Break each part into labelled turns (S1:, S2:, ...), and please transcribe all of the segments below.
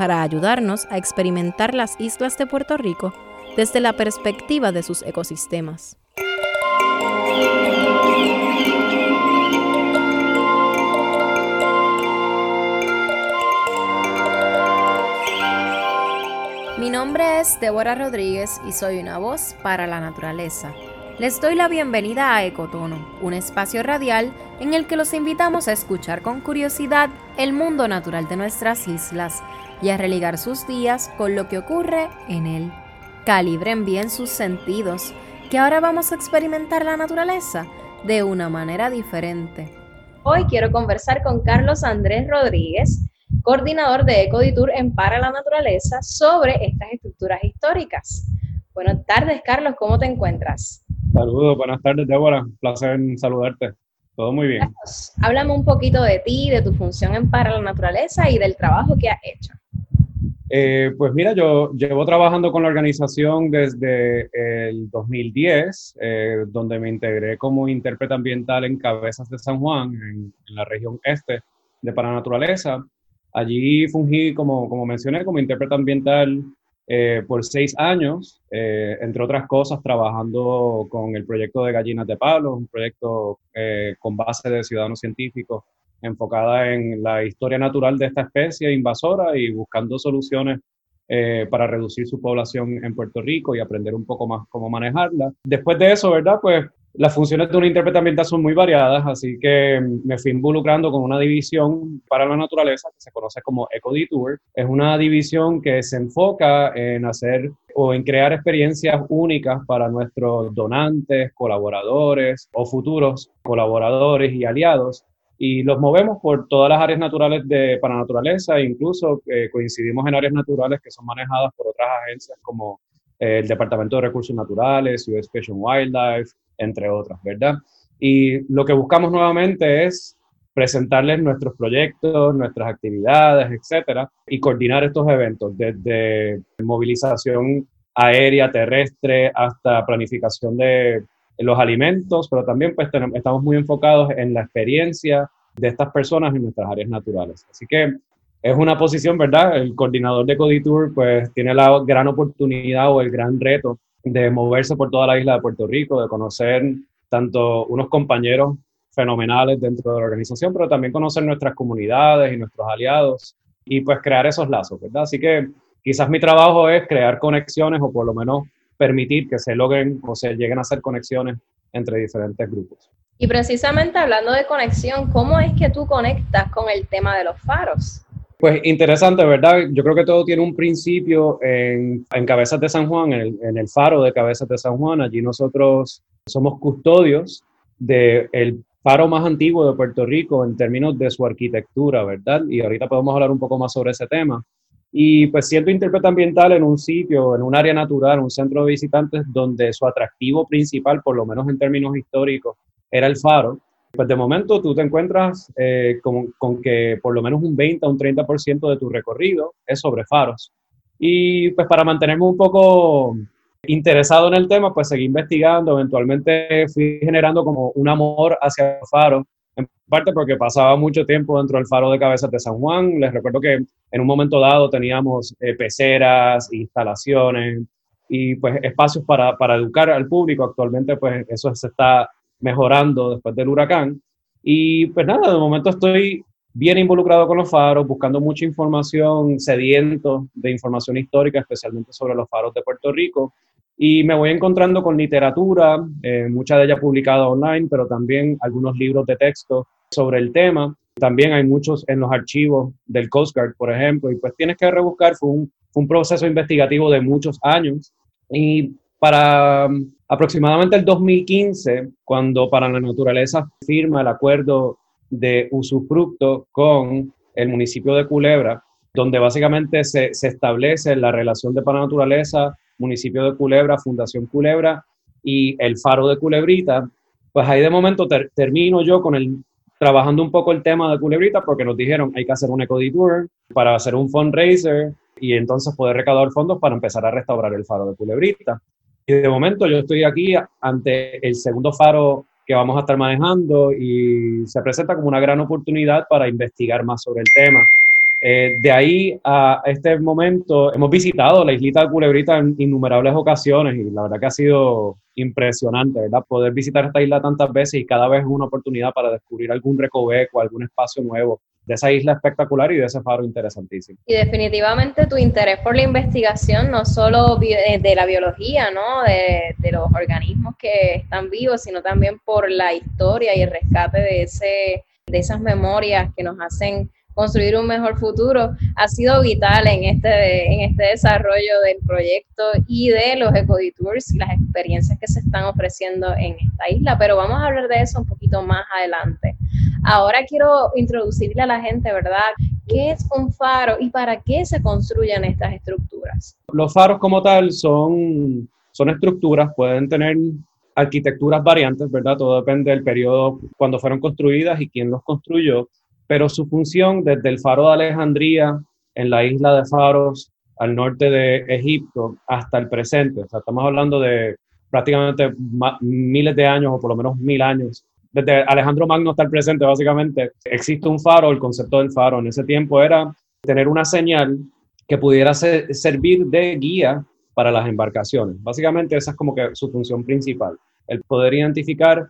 S1: para ayudarnos a experimentar las islas de Puerto Rico desde la perspectiva de sus ecosistemas. Mi nombre es Débora Rodríguez y soy una voz para la naturaleza. Les doy la bienvenida a Ecotono, un espacio radial en el que los invitamos a escuchar con curiosidad el mundo natural de nuestras islas y a religar sus días con lo que ocurre en él. Calibren bien sus sentidos, que ahora vamos a experimentar la naturaleza de una manera diferente. Hoy quiero conversar con Carlos Andrés Rodríguez, coordinador de Ecoditour en Para la Naturaleza, sobre estas estructuras históricas. Buenas tardes, Carlos, ¿cómo te encuentras?
S2: Saludos, buenas tardes, Débora. Placer en saludarte. Todo muy bien.
S1: háblame un poquito de ti, de tu función en Para la Naturaleza y del trabajo que has hecho.
S2: Eh, pues mira, yo llevo trabajando con la organización desde el 2010, eh, donde me integré como intérprete ambiental en Cabezas de San Juan, en, la región este de Paranaturaleza. Allí fungí, como, como mencioné, como intérprete ambiental eh, por seis años, entre otras cosas, trabajando con el proyecto de Gallinas de Palo, un proyecto con base de ciudadanos científicos enfocada en la historia natural de esta especie invasora y buscando soluciones eh, para reducir su población en Puerto Rico y aprender un poco más cómo manejarla. Después de eso, ¿verdad? Pues las funciones de un intérprete ambiental son muy variadas, así que me fui involucrando con una división para la naturaleza que se conoce como EcoDetour. Es una división que se enfoca en hacer o en crear experiencias únicas para nuestros donantes, colaboradores o futuros colaboradores y aliados y los movemos por todas las áreas naturales de para naturaleza, incluso eh, coincidimos en áreas naturales que son manejadas por otras agencias como eh, el Departamento de Recursos Naturales, US Fish and Wildlife, entre otras, ¿verdad? Y lo que buscamos nuevamente es presentarles nuestros proyectos, nuestras actividades, etcétera, y coordinar estos eventos, desde movilización aérea, terrestre, hasta planificación de los alimentos, pero también pues estamos muy enfocados en la experiencia de estas personas en nuestras áreas naturales. Así que es una posición, ¿verdad? El coordinador de Coditour pues tiene la gran oportunidad o el gran reto de moverse por toda la isla de Puerto Rico, de conocer tanto unos compañeros fenomenales dentro de la organización, pero también conocer nuestras comunidades y nuestros aliados y pues crear esos lazos, ¿verdad? Así que quizás mi trabajo es crear conexiones o por lo menos permitir que se logren o se lleguen a hacer conexiones entre diferentes grupos.
S1: Y precisamente hablando de conexión, ¿cómo es que tú conectas con el tema de los faros?
S2: Pues interesante, ¿verdad? Yo creo que todo tiene un principio en, en Cabezas de San Juan, en el, en el, faro de Cabezas de San Juan. Allí nosotros somos custodios del faro más antiguo de Puerto Rico en términos de su arquitectura, ¿verdad? Y ahorita podemos hablar un poco más sobre ese tema. Y pues siendo intérprete ambiental en un sitio, en un área natural, un centro de visitantes donde su atractivo principal, por lo menos en términos históricos, era el faro, pues de momento tú te encuentras eh, con, que por lo menos un 20 o un 30% de tu recorrido es sobre faros. Y pues para mantenerme un poco interesado en el tema, pues seguí investigando, eventualmente fui generando como un amor hacia el faro en parte porque pasaba mucho tiempo dentro del faro de cabezas de San Juan. Les recuerdo que en un momento dado teníamos eh, peceras, instalaciones y pues espacios para, para, educar al público. Actualmente pues eso se está mejorando después del huracán. Y pues nada, de momento estoy bien involucrado con los faros, buscando mucha información, sediento de información histórica, especialmente sobre los faros de Puerto Rico. Y me voy encontrando con literatura, eh, mucha de ella publicada online, pero también algunos libros de texto sobre el tema. También hay muchos en los archivos del Coast Guard, por ejemplo, y pues tienes que rebuscar. Fue un, fue un proceso investigativo de muchos años. Y para um, aproximadamente el 2015, cuando para la naturaleza firma el acuerdo de usufructo con el municipio de Culebra, donde básicamente se, se establece la relación de para naturaleza, municipio de Culebra, Fundación Culebra y el faro de Culebrita, pues ahí de momento termino yo con el trabajando un poco el tema de Culebrita porque nos dijeron hay que hacer un ecodetour para hacer un fundraiser y entonces poder recaudar fondos para empezar a restaurar el faro de Culebrita. Y de momento yo estoy aquí ante el segundo faro que vamos a estar manejando y se presenta como una gran oportunidad para investigar más sobre el tema. Eh, de ahí a este momento hemos visitado la islita de Culebrita en innumerables ocasiones y la verdad que ha sido impresionante, ¿verdad? Poder visitar esta isla tantas veces y cada vez es una oportunidad para descubrir algún recoveco, algún espacio nuevo de esa isla espectacular y de ese faro interesantísimo.
S1: Y definitivamente tu interés por la investigación, no solo eh, de la biología, ¿no? De, de los organismos que están vivos, sino también por la historia y el rescate de, ese, de esas memorias que nos hacen construir un mejor futuro ha sido vital en este, en este desarrollo del proyecto y de los ecodetours y las experiencias que se están ofreciendo en esta isla, pero vamos a hablar de eso un poquito más adelante. Ahora quiero introducirle a la gente, ¿verdad? ¿Qué es un faro y para qué se construyen estas estructuras?
S2: Los faros como tal son, son estructuras, pueden tener arquitecturas variantes, ¿verdad? Todo depende del periodo cuando fueron construidas y quién los construyó pero su función desde el faro de Alejandría en la isla de Faros al norte de Egipto hasta el presente, o sea, estamos hablando de prácticamente miles de años o por lo menos mil años. Desde Alejandro Magno hasta el presente, básicamente, existe un faro, el concepto del faro en ese tiempo era tener una señal que pudiera servir de guía para las embarcaciones. Básicamente esa es como que su función principal, el poder identificar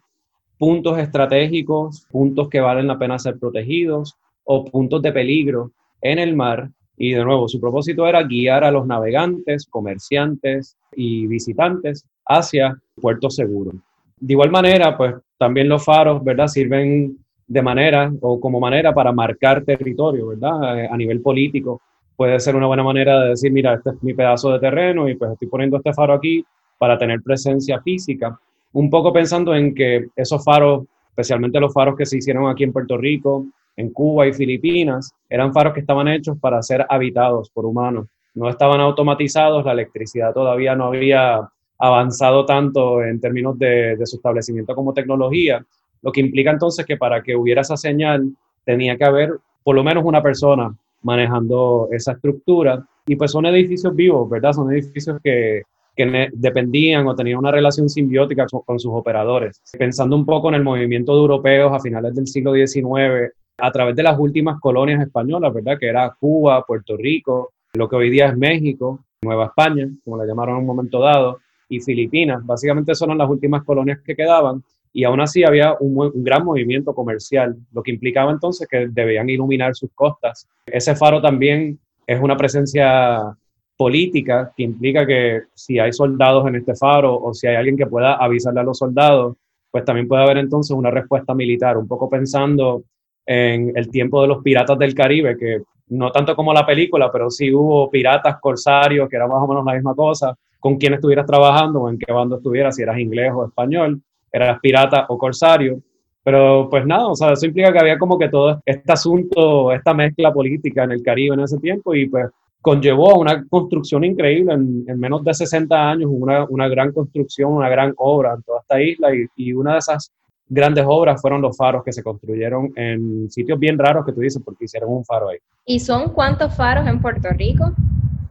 S2: puntos estratégicos, puntos que valen la pena ser protegidos o puntos de peligro en el mar. Y de nuevo, su propósito era guiar a los navegantes, comerciantes y visitantes hacia puertos seguros. De igual manera, pues también los faros, ¿verdad? Sirven de manera o como manera para marcar territorio, ¿verdad? Eh, a nivel político. Puede ser una buena manera de decir, mira, este es mi pedazo de terreno y pues estoy poniendo este faro aquí para tener presencia física un poco pensando en que esos faros, especialmente los faros que se hicieron aquí en Puerto Rico, en Cuba y Filipinas, eran faros que estaban hechos para ser habitados por humanos. No estaban automatizados, la electricidad todavía no había avanzado tanto en términos de, su establecimiento como tecnología, lo que implica entonces que para que hubiera esa señal tenía que haber por lo menos una persona manejando esa estructura. Y pues son edificios vivos, ¿verdad? Son edificios que que dependían o tenían una relación simbiótica con, sus operadores. Pensando un poco en el movimiento de europeos a finales del siglo XIX, a través de las últimas colonias españolas, ¿verdad? Que era Cuba, Puerto Rico, lo que hoy día es México, Nueva España, como la llamaron en un momento dado, y Filipinas. Básicamente son las últimas colonias que quedaban y aún así había un, un, gran movimiento comercial, lo que implicaba entonces que debían iluminar sus costas. Ese faro también es una presencia política que implica que si hay soldados en este faro o si hay alguien que pueda avisarle a los soldados, pues también puede haber entonces una respuesta militar, un poco pensando en el tiempo de los piratas del Caribe, que no tanto como la película, pero sí hubo piratas, corsarios, que era más o menos la misma cosa, con quién estuvieras trabajando o en qué bando estuvieras, si eras inglés o español, eras pirata o corsario. Pero pues nada, o sea, eso implica que había como que todo este asunto, esta mezcla política en el Caribe en ese tiempo y pues conllevó a una construcción increíble en, menos de 60 años, una, una, gran construcción, una gran obra en toda esta isla y, y, una de esas grandes obras fueron los faros que se construyeron en sitios bien raros que tú dices porque hicieron un faro ahí.
S1: ¿Y son cuántos faros en Puerto Rico?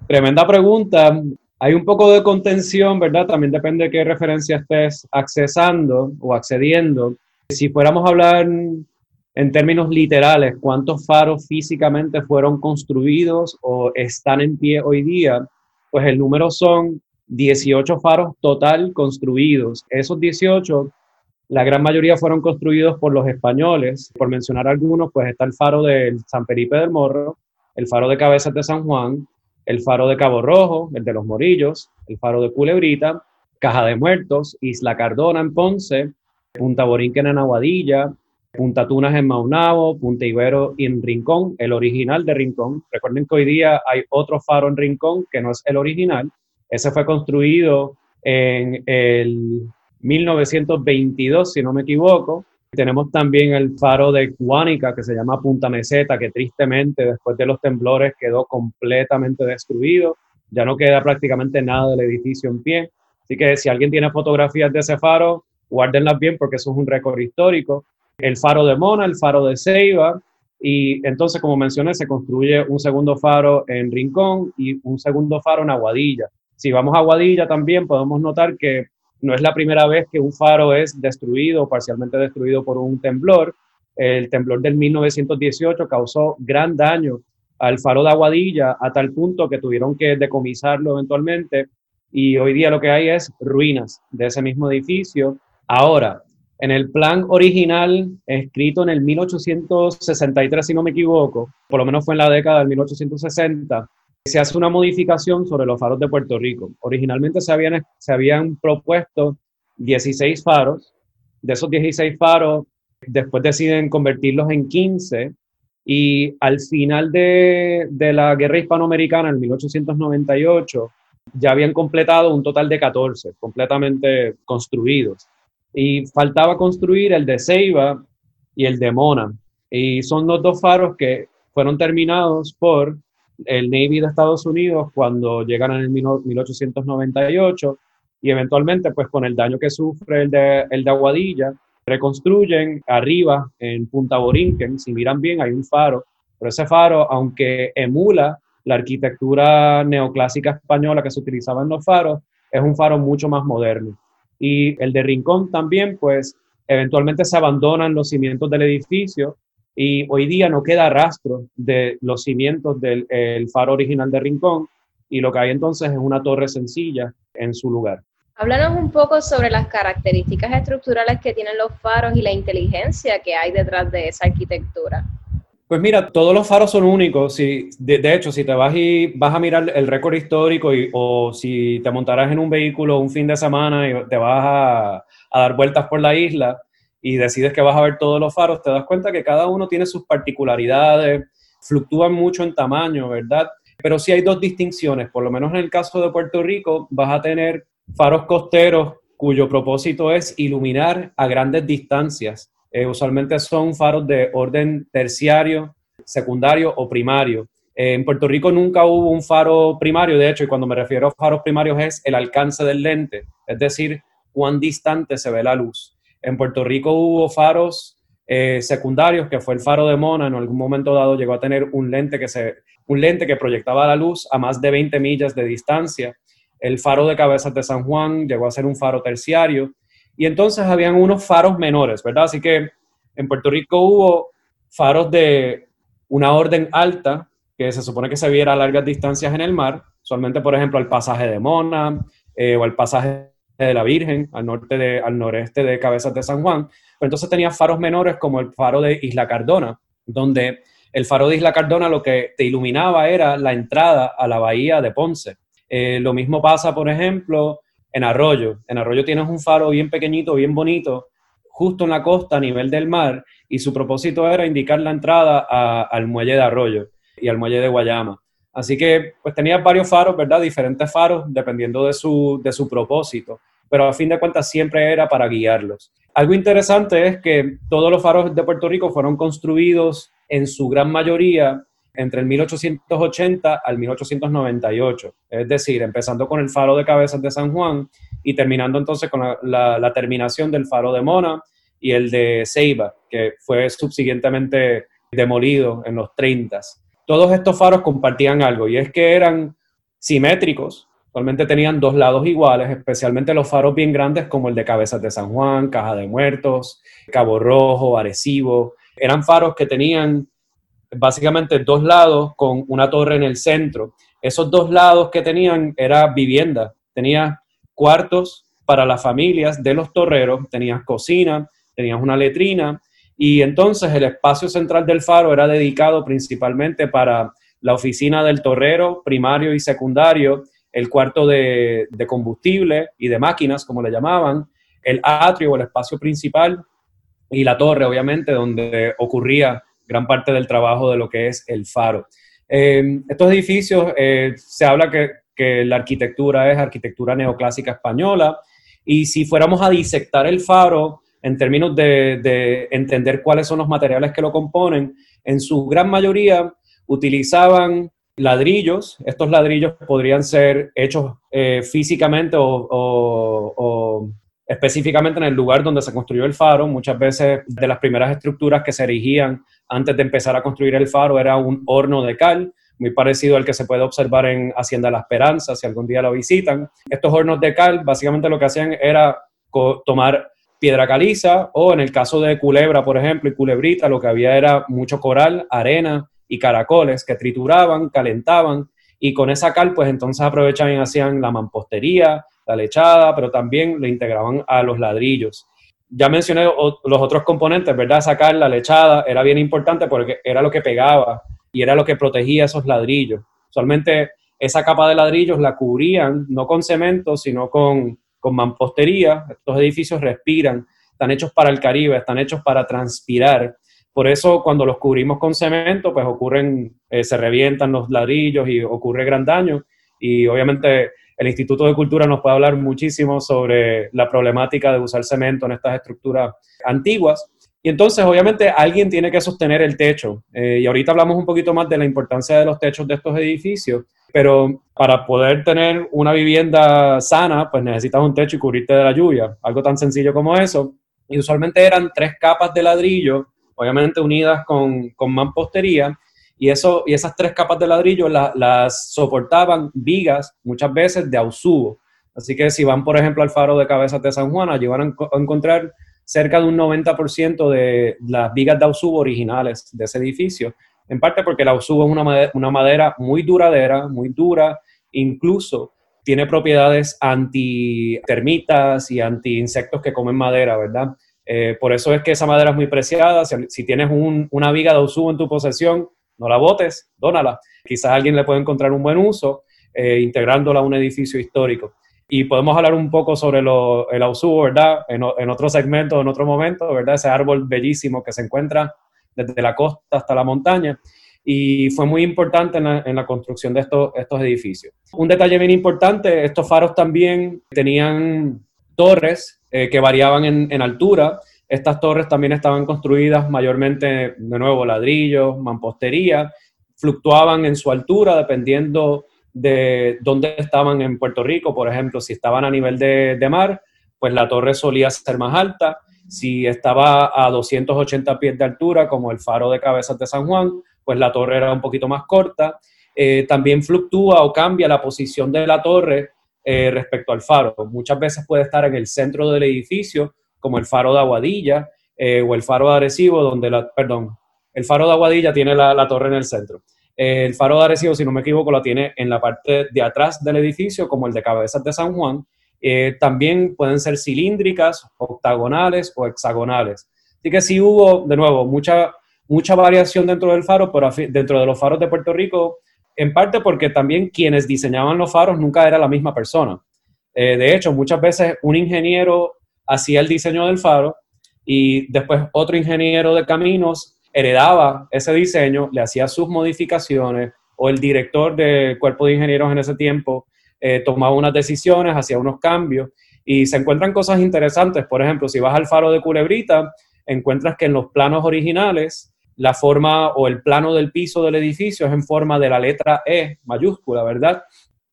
S2: Tremenda pregunta. Hay un poco de contención, ¿verdad? También depende de qué referencia estés accesando o accediendo. Si fuéramos a hablar en términos literales, cuántos faros físicamente fueron construidos o están en pie hoy día, pues el número son 18 faros total construidos. Esos 18, la gran mayoría fueron construidos por los españoles. Por mencionar algunos, pues está el faro del San Felipe del Morro, el faro de Cabezas de San Juan, el faro de Cabo Rojo, el de los Morillos, el faro de Culebrita, Caja de Muertos, Isla Cardona en Ponce, Punta Borinquen en Aguadilla, Punta Tunas en Maunabo, Punta Ibero en Rincón, el original de Rincón. Recuerden que hoy día hay otro faro en Rincón que no es el original. Ese fue construido en el 1922, si no me equivoco, Tenemos también el faro de Cuánica, que se llama Punta Meseta, que tristemente después de los temblores quedó completamente destruido. Ya no queda prácticamente nada del edificio en pie. Así que si alguien tiene fotografías de ese faro, guárdenlas bien porque eso es un récord histórico. El faro de Mona, el faro de Ceiba, y entonces, como mencioné, se construye un segundo faro en Rincón y un segundo faro en Aguadilla. Si vamos a Aguadilla también podemos notar que no es la primera vez que un faro es destruido o parcialmente destruido por un temblor. El temblor del 1918 causó gran daño al faro de Aguadilla a tal punto que tuvieron que decomisarlo eventualmente y hoy día lo que hay es ruinas de ese mismo edificio. Ahora, en el plan original, escrito en el 1863, si no me equivoco, por lo menos fue en la década del 1860, se hace una modificación sobre los faros de Puerto Rico. Originalmente se habían, se habían propuesto 16 faros. De esos 16 faros, después deciden convertirlos en 15 y al final de, de la guerra hispanoamericana, en 1898, ya habían completado un total de 14, completamente construidos y faltaba construir el de Ceiba y el de Mona. Y son los dos faros que fueron terminados por el Navy de Estados Unidos cuando llegan en el 1898 y eventualmente pues con el daño que sufre el de, el de Aguadilla, reconstruyen arriba en Punta Borinquen, si miran bien hay un faro, pero ese faro aunque emula la arquitectura neoclásica española que se utilizaba en los faros, es un faro mucho más moderno y el de Rincón también, pues eventualmente se abandonan los cimientos del edificio y hoy día no queda rastro de los cimientos del faro original de Rincón y lo que hay entonces es una torre sencilla en su lugar.
S1: Háblanos un poco sobre las características estructurales que tienen los faros y la inteligencia que hay detrás de esa arquitectura.
S2: Pues mira, todos los faros son únicos. Si, de, hecho, si te vas y vas a mirar el récord histórico y, o si te montarás en un vehículo un fin de semana y te vas a, a, dar vueltas por la isla y decides que vas a ver todos los faros, te das cuenta que cada uno tiene sus particularidades, fluctúan mucho en tamaño, ¿verdad? Pero sí hay dos distinciones. Por lo menos en el caso de Puerto Rico, vas a tener faros costeros cuyo propósito es iluminar a grandes distancias eh, usualmente son faros de orden terciario, secundario o primario. Eh, en Puerto Rico nunca hubo un faro primario, de hecho, y cuando me refiero a faros primarios es el alcance del lente, es decir, cuán distante se ve la luz. En Puerto Rico hubo faros eh, secundarios, que fue el faro de Mona, en algún momento dado llegó a tener un lente que, se, un lente que proyectaba la luz a más de 20 millas de distancia. El faro de Cabezas de San Juan llegó a ser un faro terciario y entonces habían unos faros menores, ¿verdad? Así que en Puerto Rico hubo faros de una orden alta, que se supone que se viera a largas distancias en el mar, usualmente, por ejemplo, al pasaje de Mona eh, o al pasaje de la Virgen, al, norte de, al noreste de Cabezas de San Juan. Pero entonces tenía faros menores como el faro de Isla Cardona, donde el faro de Isla Cardona lo que te iluminaba era la entrada a la bahía de Ponce. Eh, lo mismo pasa, por ejemplo, en Arroyo. En Arroyo tienes un faro bien pequeñito, bien bonito, justo en la costa a nivel del mar, y su propósito era indicar la entrada al muelle de Arroyo y al muelle de Guayama. Así que pues tenía varios faros, ¿verdad? Diferentes faros dependiendo de su, de su propósito, pero a fin de cuentas siempre era para guiarlos. Algo interesante es que todos los faros de Puerto Rico fueron construidos en su gran mayoría entre el 1880 al 1898, es decir, empezando con el faro de Cabezas de San Juan y terminando entonces con la, terminación del faro de Mona y el de Ceiba, que fue subsiguientemente demolido en los 30. Todos estos faros compartían algo y es que eran simétricos, Actualmente tenían dos lados iguales, especialmente los faros bien grandes como el de Cabezas de San Juan, Caja de Muertos, Cabo Rojo, Arecibo. Eran faros que tenían básicamente dos lados con una torre en el centro. Esos dos lados que tenían era vivienda, tenía cuartos para las familias de los torreros, tenías cocina, tenías una letrina y entonces el espacio central del faro era dedicado principalmente para la oficina del torrero primario y secundario, el cuarto de, de combustible y de máquinas, como le llamaban, el atrio o el espacio principal y la torre, obviamente, donde ocurría gran parte del trabajo de lo que es el faro. Eh, estos edificios, eh, se habla que, que, la arquitectura es arquitectura neoclásica española, y si fuéramos a disectar el faro, en términos de, entender cuáles son los materiales que lo componen, en su gran mayoría utilizaban ladrillos. Estos ladrillos podrían ser hechos eh, físicamente o, específicamente en el lugar donde se construyó el faro. Muchas veces de las primeras estructuras que se erigían antes de empezar a construir el faro era un horno de cal, muy parecido al que se puede observar en Hacienda La Esperanza, si algún día lo visitan. Estos hornos de cal básicamente lo que hacían era tomar piedra caliza o en el caso de Culebra, por ejemplo, y Culebrita, lo que había era mucho coral, arena y caracoles que trituraban, calentaban y con esa cal pues entonces aprovechaban y hacían la mampostería, la lechada, pero también le integraban a los ladrillos. Ya mencioné los otros componentes, ¿verdad? Sacar la lechada era bien importante porque era lo que pegaba y era lo que protegía esos ladrillos. Usualmente esa capa de ladrillos la cubrían no con cemento, sino con con mampostería, estos edificios respiran, están hechos para el Caribe, están hechos para transpirar. Por eso cuando los cubrimos con cemento, pues ocurren, eh, se revientan los ladrillos y ocurre gran daño. Y obviamente el Instituto de Cultura nos puede hablar muchísimo sobre la problemática de usar cemento en estas estructuras antiguas. Y entonces, obviamente, alguien tiene que sostener el techo. Eh, y ahorita hablamos un poquito más de la importancia de los techos de estos edificios, pero para poder tener una vivienda sana, pues necesitas un techo y cubrirte de la lluvia, algo tan sencillo como eso. Y usualmente eran tres capas de ladrillo, obviamente unidas con, con mampostería, y, eso, y esas tres capas de ladrillo las soportaban vigas, muchas veces de ausubo. Así que si van, por ejemplo, al faro de Cabezas de San Juan, allí van a encontrar cerca de un 90% de las vigas de ausubo originales de ese edificio en parte porque la ausubo es una madera, una madera muy duradera, muy dura, incluso tiene propiedades anti-termitas y anti-insectos que comen madera, ¿verdad? Eh, por eso es que esa madera es muy preciada. Si, tienes una viga de ausubo en tu posesión, no la botes, dónala. Quizás alguien le puede encontrar un buen uso eh, integrándola a un edificio histórico. Y podemos hablar un poco sobre el ausubo, ¿verdad? En, en otro segmento, en otro momento, ¿verdad? Ese árbol bellísimo que se encuentra desde la costa hasta la montaña, y fue muy importante en la, construcción de estos, estos edificios. Un detalle bien importante, estos faros también tenían torres eh, que variaban en, altura. Estas torres también estaban construidas mayormente, de nuevo, ladrillos, mampostería, fluctuaban en su altura dependiendo de dónde estaban en Puerto Rico. Por ejemplo, si estaban a nivel de, mar, pues la torre solía ser más alta si estaba a 280 pies de altura, como el faro de Cabezas de San Juan, pues la torre era un poquito más corta. Eh, también fluctúa o cambia la posición de la torre eh, respecto al faro. Muchas veces puede estar en el centro del edificio, como el faro de Aguadilla eh, o el faro de Arecibo, donde la, perdón, el faro de Aguadilla tiene la, torre en el centro. el faro de Arecibo, si no me equivoco, la tiene en la parte de atrás del edificio, como el de Cabezas de San Juan, eh, también pueden ser cilíndricas, octagonales o hexagonales. Así que sí hubo, de nuevo, mucha, mucha variación dentro del faro, pero dentro de los faros de Puerto Rico, en parte porque también quienes diseñaban los faros nunca era la misma persona. Eh, de hecho, muchas veces un ingeniero hacía el diseño del faro y después otro ingeniero de caminos heredaba ese diseño, le hacía sus modificaciones o el director del cuerpo de ingenieros en ese tiempo eh, tomaba unas decisiones, hacía unos cambios y se encuentran cosas interesantes. Por ejemplo, si vas al faro de Culebrita, encuentras que en los planos originales la forma o el plano del piso del edificio es en forma de la letra E mayúscula, ¿verdad?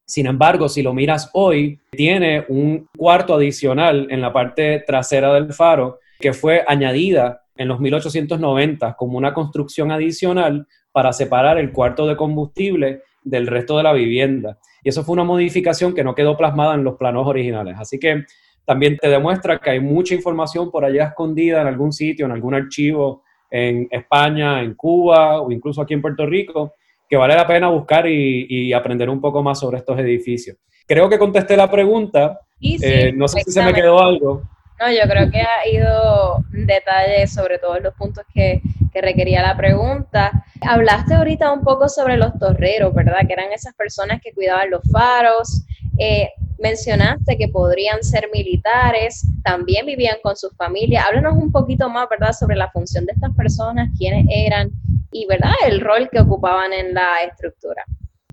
S2: Sin embargo, si lo miras hoy, tiene un cuarto adicional en la parte trasera del faro que fue añadida en los 1890 como una construcción adicional para separar el cuarto de combustible del resto de la vivienda. Y eso fue una modificación que no quedó plasmada en los planos originales. Así que también te demuestra que hay mucha información por allá escondida en algún sitio, en algún archivo en España, en Cuba o incluso aquí en Puerto Rico, que vale la pena buscar y, aprender un poco más sobre estos edificios. Creo que contesté la pregunta. Eh, no sé si se me quedó algo.
S1: No, yo creo que ha ido detalles sobre todos los puntos que, que requería la pregunta. Hablaste ahorita un poco sobre los torreros, ¿verdad? Que eran esas personas que cuidaban los faros. Eh, mencionaste que podrían ser militares, también vivían con sus familias. Háblanos un poquito más, ¿verdad?, sobre la función de estas personas, quiénes eran y, ¿verdad?, el rol que ocupaban en la estructura.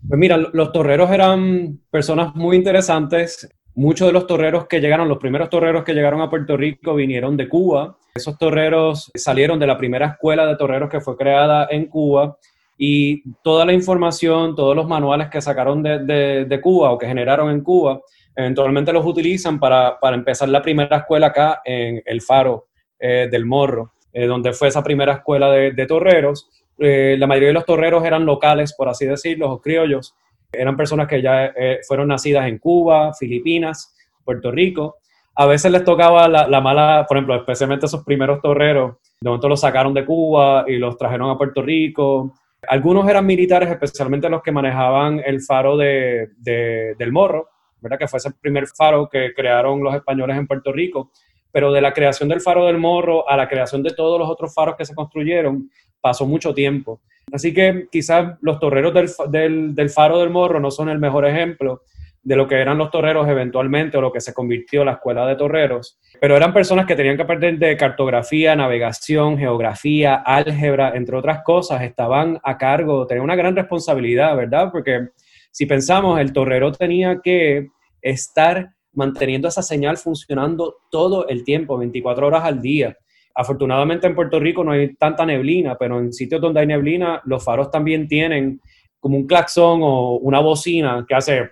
S2: Pues mira, los torreros eran personas muy interesantes Muchos de los torreros que llegaron, los primeros torreros que llegaron a Puerto Rico vinieron de Cuba. Esos torreros salieron de la primera escuela de torreros que fue creada en Cuba y toda la información, todos los manuales que sacaron de, Cuba o que generaron en Cuba, eventualmente los utilizan para, empezar la primera escuela acá en el Faro eh, del Morro, eh, donde fue esa primera escuela de, torreros. Eh, la mayoría de los torreros eran locales, por así decirlo, los criollos, eran personas que ya fueron nacidas en Cuba, Filipinas, Puerto Rico. A veces les tocaba la, mala, por ejemplo, especialmente esos primeros torreros, de momento los sacaron de Cuba y los trajeron a Puerto Rico. Algunos eran militares, especialmente los que manejaban el faro de, del Morro, ¿verdad? que fue ese primer faro que crearon los españoles en Puerto Rico. Pero de la creación del faro del Morro a la creación de todos los otros faros que se construyeron, pasó mucho tiempo. Así que quizás los torreros del, Faro del Morro no son el mejor ejemplo de lo que eran los torreros eventualmente o lo que se convirtió la escuela de torreros, pero eran personas que tenían que aprender de cartografía, navegación, geografía, álgebra, entre otras cosas, estaban a cargo, tenían una gran responsabilidad, ¿verdad? Porque si pensamos, el torrero tenía que estar manteniendo esa señal funcionando todo el tiempo, 24 horas al día. Afortunadamente en Puerto Rico no hay tanta neblina, pero en sitios donde hay neblina, los faros también tienen como un claxon o una bocina que hace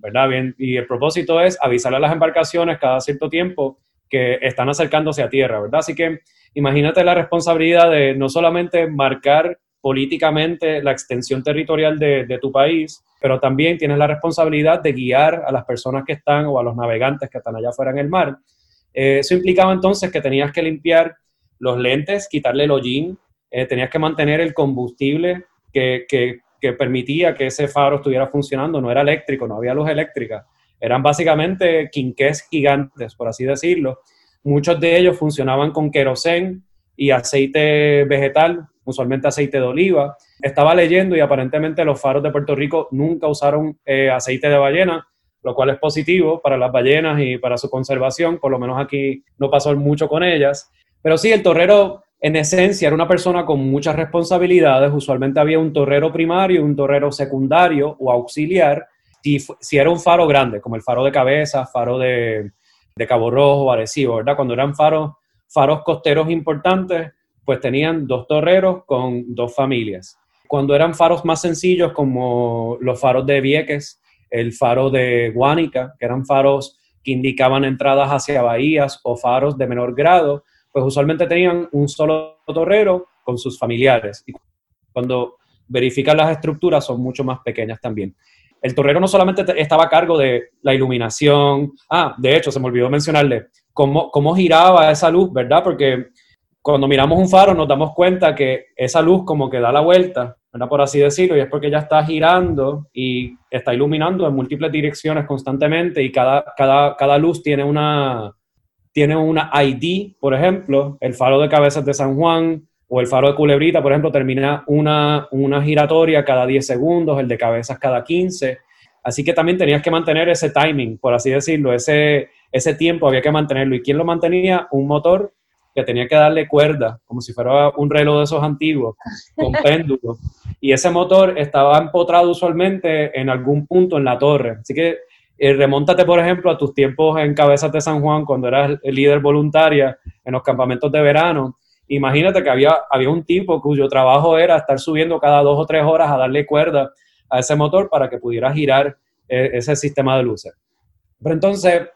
S2: ¿verdad? Bien, y el propósito es avisarle a las embarcaciones cada cierto tiempo que están acercándose a tierra, ¿verdad? Así que imagínate la responsabilidad de no solamente marcar políticamente la extensión territorial de, de, tu país, pero también tienes la responsabilidad de guiar a las personas que están o a los navegantes que están allá afuera en el mar eh, eso implicaba entonces que tenías que limpiar los lentes, quitarle el hollín, eh, tenías que mantener el combustible que, permitía que ese faro estuviera funcionando. No era eléctrico, no había luz eléctrica. Eran básicamente quinqués gigantes, por así decirlo. Muchos de ellos funcionaban con querosén y aceite vegetal, usualmente aceite de oliva. Estaba leyendo y aparentemente los faros de Puerto Rico nunca usaron eh, aceite de ballena, lo cual es positivo para las ballenas y para su conservación, por lo menos aquí no pasó mucho con ellas. Pero sí, el torrero en esencia era una persona con muchas responsabilidades, usualmente había un torrero primario un torrero secundario o auxiliar, si, si era un faro grande, como el faro de cabeza, faro de, de Cabo Rojo, Arecibo, ¿verdad? Cuando eran faros, faros costeros importantes, pues tenían dos torreros con dos familias. Cuando eran faros más sencillos, como los faros de Vieques, el faro de Guánica, que eran faros que indicaban entradas hacia bahías o faros de menor grado, pues usualmente tenían un solo torrero con sus familiares. Y cuando verifican las estructuras son mucho más pequeñas también. El torrero no solamente estaba a cargo de la iluminación, ah, de hecho, se me olvidó mencionarle cómo, cómo giraba esa luz, ¿verdad? Porque cuando miramos un faro nos damos cuenta que esa luz como que da la vuelta por así decirlo, y es porque ya está girando y está iluminando en múltiples direcciones constantemente y cada, cada, cada luz tiene una, tiene una ID, por ejemplo, el faro de cabezas de San Juan o el faro de Culebrita, por ejemplo, termina una, una giratoria cada 10 segundos, el de cabezas cada 15. Así que también tenías que mantener ese timing, por así decirlo, ese, ese tiempo había que mantenerlo. ¿Y quién lo mantenía? Un motor que tenía que darle cuerda, como si fuera un reloj de esos antiguos, con péndulo. Y ese motor estaba empotrado usualmente en algún punto en la torre. Así que eh, remóntate, por ejemplo, a tus tiempos en Cabezas de San Juan, cuando eras líder voluntaria en los campamentos de verano. Imagínate que había, había un tipo cuyo trabajo era estar subiendo cada dos o tres horas a darle cuerda a ese motor para que pudiera girar eh, ese sistema de luces. Pero entonces,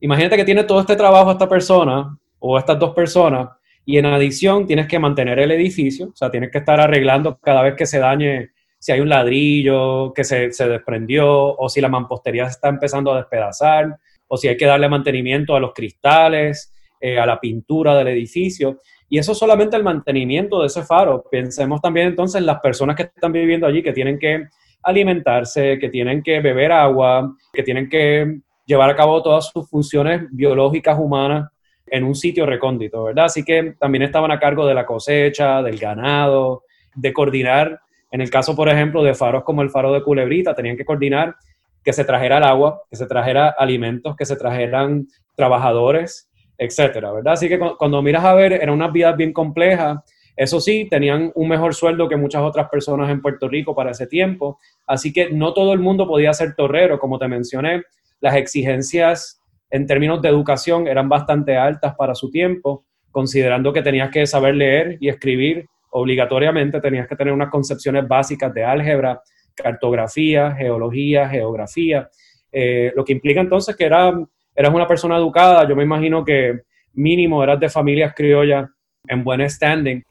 S2: imagínate que tiene todo este trabajo esta persona o estas dos personas, y en adición tienes que mantener el edificio, o sea, tienes que estar arreglando cada vez que se dañe, si hay un ladrillo que se, desprendió, o si la mampostería se está empezando a despedazar, o si hay que darle mantenimiento a los cristales, eh, a la pintura del edificio. Y eso solamente el mantenimiento de ese faro. Pensemos también entonces en las personas que están viviendo allí, que tienen que alimentarse, que tienen que beber agua, que tienen que llevar a cabo todas sus funciones biológicas humanas en un sitio recóndito, ¿verdad? Así que también estaban a cargo de la cosecha, del ganado, de coordinar, en el caso, por ejemplo, de faros como el faro de Culebrita, tenían que coordinar que se trajera el agua, que se trajera alimentos, que se trajeran trabajadores, etcétera, ¿verdad? Así que cuando miras a ver, eran unas vidas bien complejas, Eso sí, tenían un mejor sueldo que muchas otras personas en Puerto Rico para ese tiempo, así que no todo el mundo podía ser torrero. Como te mencioné, las exigencias en términos de educación eran bastante altas para su tiempo, considerando que tenías que saber leer y escribir obligatoriamente, tenías que tener unas concepciones básicas de álgebra, cartografía, geología, geografía, eh, lo que implica entonces que era, eras una persona educada, yo me imagino que mínimo eras de familias criollas en buen standing.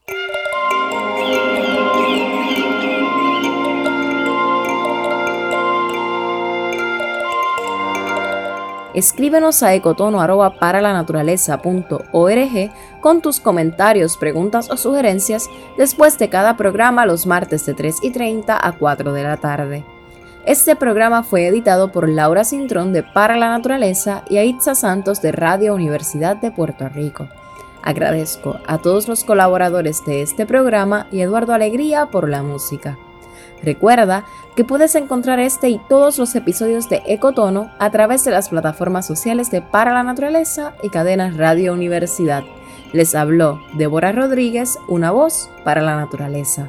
S1: Escríbenos a ecotono.paralanaturaleza.org con tus comentarios, preguntas o sugerencias después de cada programa los martes de 3 y 30 a 4 de la tarde. Este programa fue editado por Laura Cintrón de Para la Naturaleza y Aitza Santos de Radio Universidad de Puerto Rico. Agradezco a todos los colaboradores de este programa y Eduardo Alegría por la música. Recuerda que puedes encontrar este y todos los episodios de Ecotono a través de las plataformas sociales de Para la Naturaleza y cadenas Radio Universidad. Les habló Débora Rodríguez, una voz para la naturaleza.